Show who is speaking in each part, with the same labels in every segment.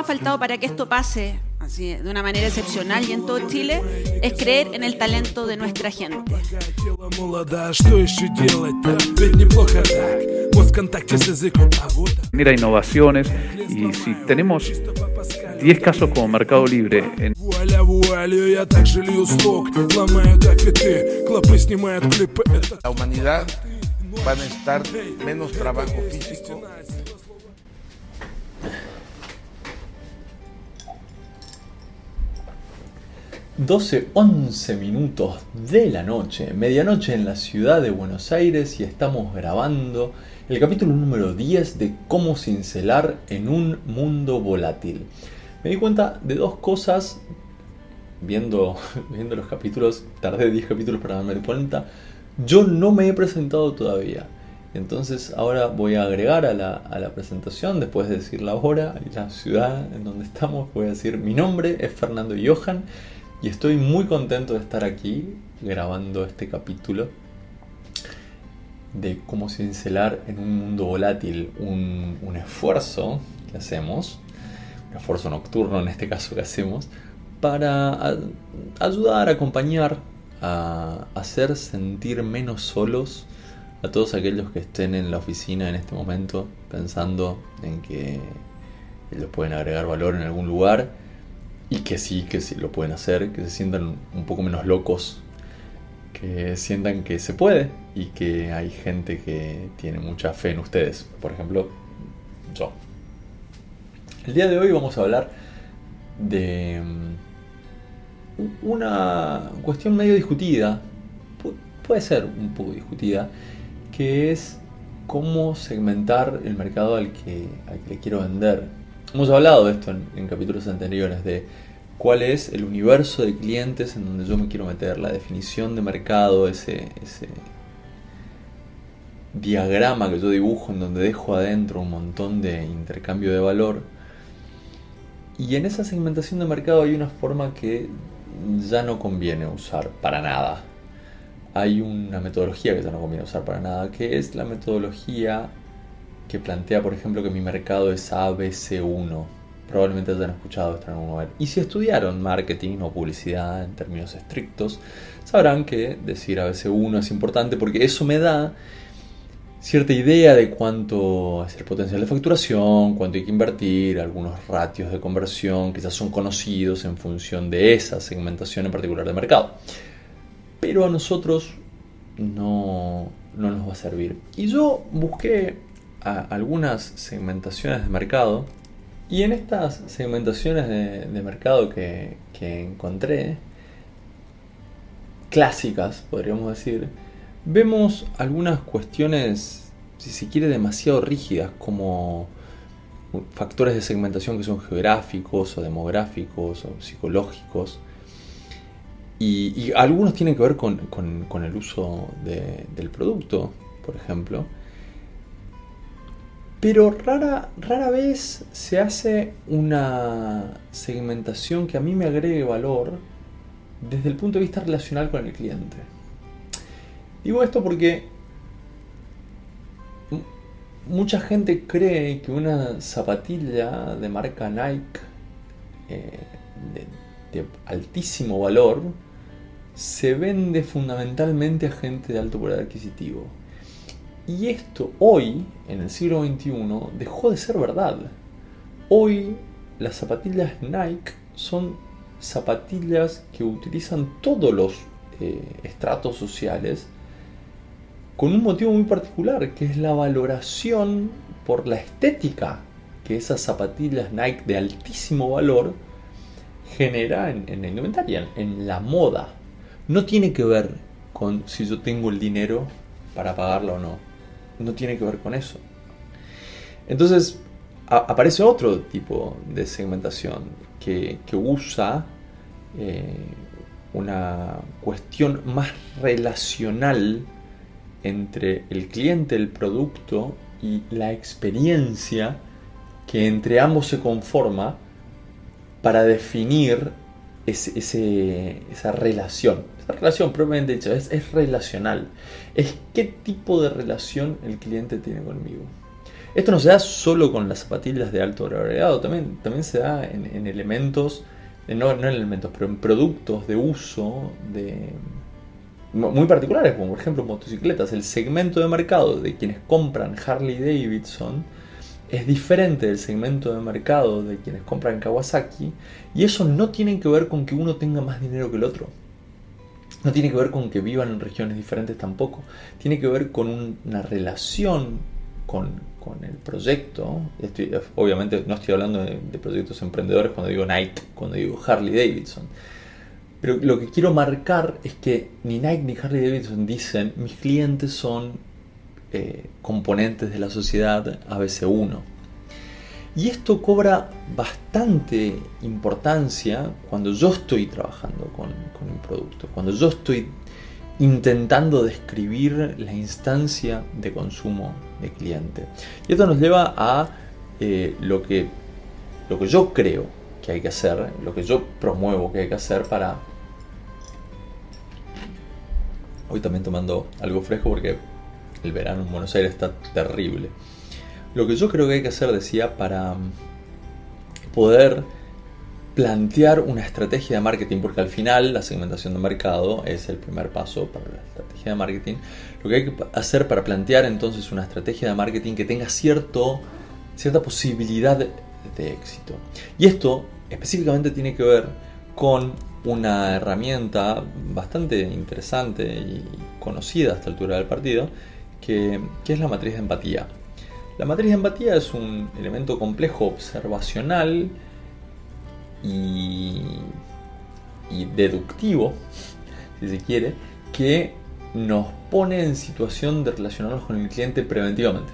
Speaker 1: ha faltado para que esto pase así de una manera excepcional y en todo Chile es creer en el talento de nuestra gente.
Speaker 2: Mira innovaciones y si tenemos 10 casos como Mercado Libre en
Speaker 3: La humanidad va a necesitar menos trabajo físico
Speaker 4: 12, 11 minutos de la noche, medianoche en la ciudad de Buenos Aires y estamos grabando el capítulo número 10 de cómo cincelar en un mundo volátil. Me di cuenta de dos cosas viendo, viendo los capítulos, tardé 10 capítulos para darme cuenta, yo no me he presentado todavía. Entonces ahora voy a agregar a la, a la presentación, después de decir la hora y la ciudad en donde estamos, voy a decir mi nombre es Fernando Johan y estoy muy contento de estar aquí grabando este capítulo de cómo cincelar en un mundo volátil un, esfuerzo que hacemos, un esfuerzo nocturno en este caso que hacemos, para ayudar, acompañar, a hacer sentir menos solos a todos aquellos que estén en la oficina en este momento pensando en que ellos pueden agregar valor en algún lugar y que sí, que sí lo pueden hacer, que se sientan un poco menos locos, que sientan que se puede y que hay gente que tiene mucha fe en ustedes. Por ejemplo, yo. El día de hoy vamos a hablar de mm, una cuestión medio discutida, puede ser un poco discutida, que es cómo segmentar el mercado al que, al que le quiero vender Hemos hablado de esto en, capítulos anteriores, de cuál es el universo de clientes en donde yo me quiero meter, la definición de mercado, ese, ese diagrama que yo dibujo en donde dejo adentro un montón de intercambio de valor. Y en esa segmentación de mercado hay una forma que ya no conviene usar para nada. Hay una metodología que ya no conviene usar para nada, que es la metodología que plantea, por ejemplo, que mi mercado es ABC1. Probablemente hayan escuchado esto en algún momento. Y si estudiaron marketing o publicidad en términos estrictos, sabrán que decir ABC1 es importante porque eso me da cierta idea de cuánto es el potencial de facturación, cuánto hay que invertir, algunos ratios de conversión que ya son conocidos en función de esa segmentación en particular de mercado. Pero a nosotros no, no nos va a servir. Y yo busqué algunas segmentaciones de mercado. Y en estas segmentaciones de, mercado que, encontré, clásicas, podríamos decir, vemos algunas cuestiones, si se quiere, demasiado rígidas, como factores de segmentación que son geográficos o demográficos o psicológicos. Y, algunos tienen que ver con, el uso del producto, por ejemplo. Pero rara, rara vez se hace una segmentación que a mí me agregue valor desde el punto de vista relacional con el cliente. Digo esto porque mucha gente cree que una zapatilla de marca Nike eh, de, de, altísimo valor se vende fundamentalmente a gente de alto poder adquisitivo. Y esto hoy, en el siglo XXI, dejó de ser verdad. Hoy las zapatillas Nike son zapatillas que utilizan todos los eh, estratos sociales con un motivo muy particular, que es la valoración por la estética que esas zapatillas Nike de altísimo valor genera en, en la indumentaria, en la moda. No tiene que ver con si yo tengo el dinero para pagarla o no no tiene que ver con eso. Entonces aparece otro tipo de segmentación que, usa eh, una cuestión más relacional entre el cliente, el producto y la experiencia que entre ambos se conforma para definir esa relación. Esa relación, propiamente dicho, es, relacional. Es qué tipo de relación el cliente tiene conmigo. Esto no se da solo con las zapatillas de alto valor agregado, también, también se da en, elementos, no, no en elementos, pero en productos de uso de, muy particulares, como por ejemplo motocicletas. El segmento de mercado de quienes compran Harley Davidson es diferente del segmento de mercado de quienes compran Kawasaki y eso no tiene que ver con que uno tenga más dinero que el otro. No tiene que ver con que vivan en regiones diferentes tampoco. Tiene que ver con una relación con, el proyecto. obviamente no estoy hablando de, de, proyectos emprendedores cuando digo Nike, cuando digo Harley Davidson. Pero lo que quiero marcar es que ni Nike ni Harley Davidson dicen mis clientes son eh, componentes de la sociedad ABC1. Y esto cobra bastante importancia cuando yo estoy trabajando con, un producto, cuando yo estoy intentando describir la instancia de consumo de cliente. Y esto nos lleva a eh, lo, que, lo que yo creo que hay que hacer, lo que yo promuevo que hay que hacer para... Hoy también tomando algo fresco porque el verano en Buenos Aires está terrible. Lo que yo creo que hay que hacer, decía, para mm, poder plantear una estrategia de marketing, porque al final la segmentación de mercado es el primer paso para la estrategia de marketing. Lo que hay que hacer para plantear entonces una estrategia de marketing que tenga cierto, cierta posibilidad de, de éxito. Y esto específicamente tiene que ver con una herramienta bastante interesante y conocida a esta altura del partido, que, es la matriz de empatía. La matriz de empatía es un elemento complejo observacional y, y deductivo, si se quiere, que nos pone en situación de relacionarnos con el cliente preventivamente.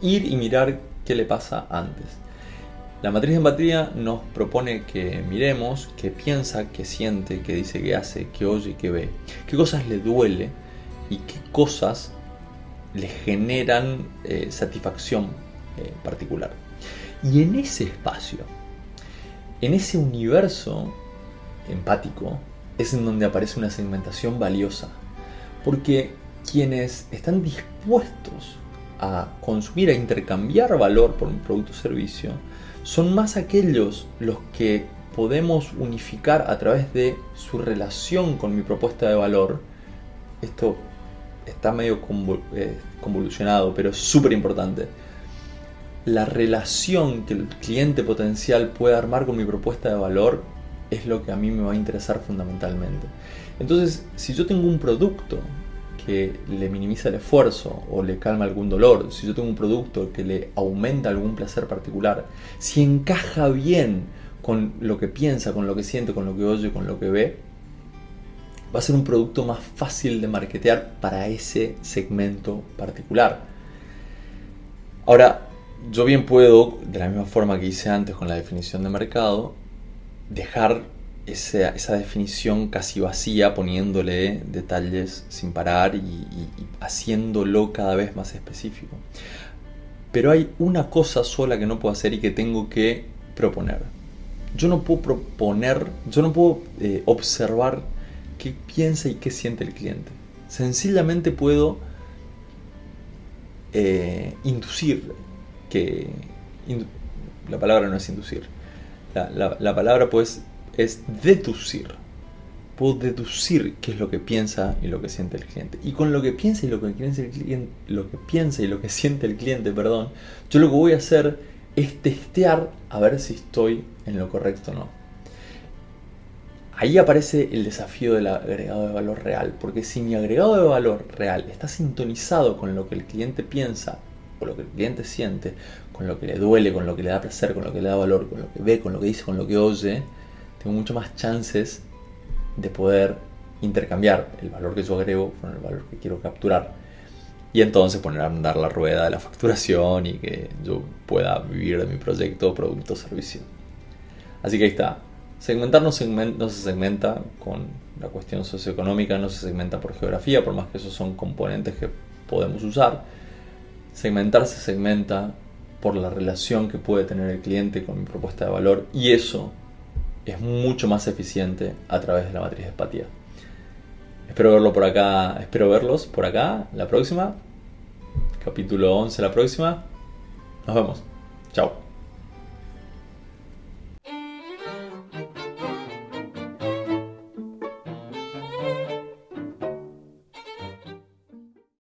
Speaker 4: Ir y mirar qué le pasa antes. La matriz de empatía nos propone que miremos qué piensa, qué siente, qué dice, qué hace, qué oye, qué ve, qué cosas le duele y qué cosas le generan eh, satisfacción eh, particular. Y en ese espacio, en ese universo empático, es en donde aparece una segmentación valiosa. Porque quienes están dispuestos a consumir, a intercambiar valor por un producto o servicio, son más aquellos los que podemos unificar a través de su relación con mi propuesta de valor. Esto está medio eh, convolucionado, pero es súper importante. La relación que el cliente potencial puede armar con mi propuesta de valor es lo que a mí me va a interesar fundamentalmente. Entonces, si yo tengo un producto que le minimiza el esfuerzo o le calma algún dolor, si yo tengo un producto que le aumenta algún placer particular, si encaja bien con lo que piensa, con lo que siente, con lo que oye, con lo que ve, va a ser un producto más fácil de marketear para ese segmento particular. Ahora, yo bien puedo, de la misma forma que hice antes con la definición de mercado, dejar esa, definición casi vacía poniéndole detalles sin parar y, y haciéndolo cada vez más específico. Pero hay una cosa sola que no puedo hacer y que tengo que proponer. Yo no puedo proponer, yo no puedo eh, observar qué piensa y qué siente el cliente. Sencillamente puedo eh, inducir que... la palabra no es inducir. La, palabra pues es deducir. Puedo deducir qué es lo que piensa y lo que siente el cliente. Y con lo que piensa y lo que el cliente, lo que piensa y lo que siente el cliente, perdón, yo lo que voy a hacer es testear a ver si estoy en lo correcto o no ahí aparece el desafío del agregado de valor real, porque si mi agregado de valor real está sintonizado con lo que el cliente piensa, con lo que el cliente siente, con lo que le duele, con lo que le da placer, con lo que le da valor, con lo que ve, con lo que dice, con lo que oye, tengo mucho más chances de poder intercambiar el valor que yo agrego con el valor que quiero capturar. Y entonces poner a andar la rueda de la facturación y que yo pueda vivir de mi proyecto, producto o servicio. Así que ahí está. Segmentar no, se segmenta con la cuestión socioeconómica, no se segmenta por geografía, por más que esos son componentes que podemos usar. Segmentar se segmenta por la relación que puede tener el cliente con mi propuesta de valor y eso es mucho más eficiente a través de la matriz de empatía. Espero verlo por acá, espero verlos por acá la próxima. Capítulo 11 la próxima. Nos vemos. Chao.